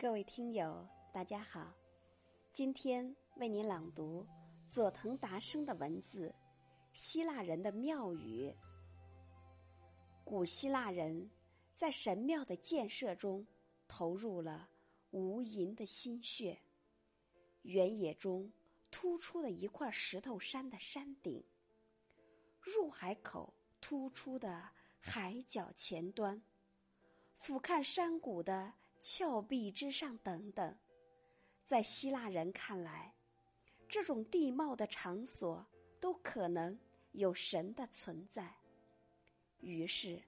各位听友，大家好，今天为您朗读佐藤达生的文字《希腊人的庙宇》。古希腊人在神庙的建设中投入了无垠的心血。原野中突出的一块石头山的山顶，入海口突出的海角前端，俯瞰山谷的。峭壁之上，等等，在希腊人看来，这种地貌的场所都可能有神的存在。于是，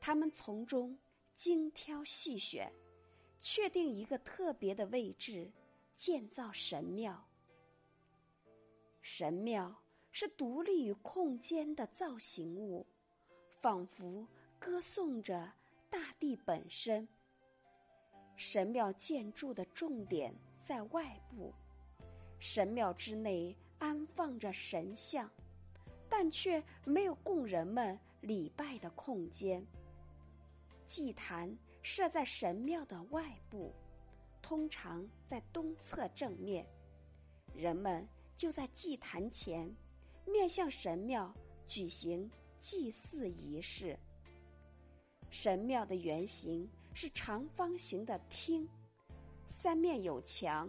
他们从中精挑细选，确定一个特别的位置，建造神庙。神庙是独立于空间的造型物，仿佛歌颂着大地本身。神庙建筑的重点在外部，神庙之内安放着神像，但却没有供人们礼拜的空间。祭坛设在神庙的外部，通常在东侧正面，人们就在祭坛前面向神庙举行祭祀仪式。神庙的原型是长方形的厅，三面有墙，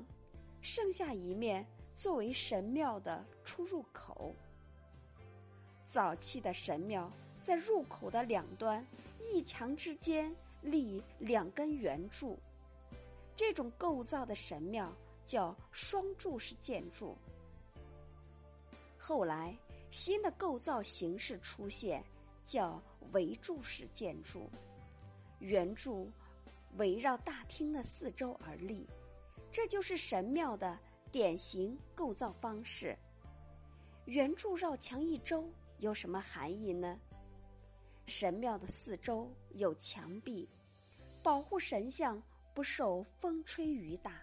剩下一面作为神庙的出入口。早期的神庙在入口的两端一墙之间立两根圆柱，这种构造的神庙叫双柱式建筑。后来新的构造形式出现。叫围柱式建筑，圆柱围绕大厅的四周而立，这就是神庙的典型构造方式。圆柱绕墙一周有什么含义呢？神庙的四周有墙壁，保护神像不受风吹雨打。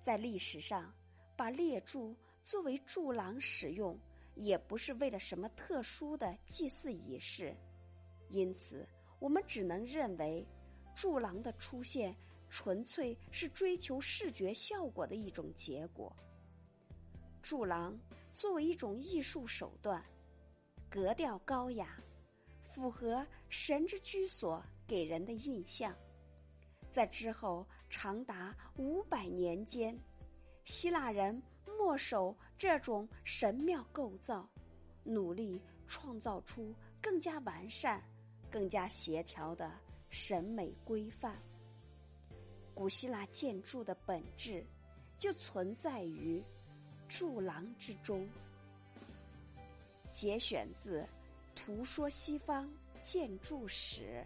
在历史上，把列柱作为柱廊使用。也不是为了什么特殊的祭祀仪式，因此我们只能认为，柱廊的出现纯粹是追求视觉效果的一种结果。柱廊作为一种艺术手段，格调高雅，符合神之居所给人的印象。在之后长达五百年间。希腊人默守这种神庙构造，努力创造出更加完善、更加协调的审美规范。古希腊建筑的本质就存在于柱廊之中。节选自《图说西方建筑史》。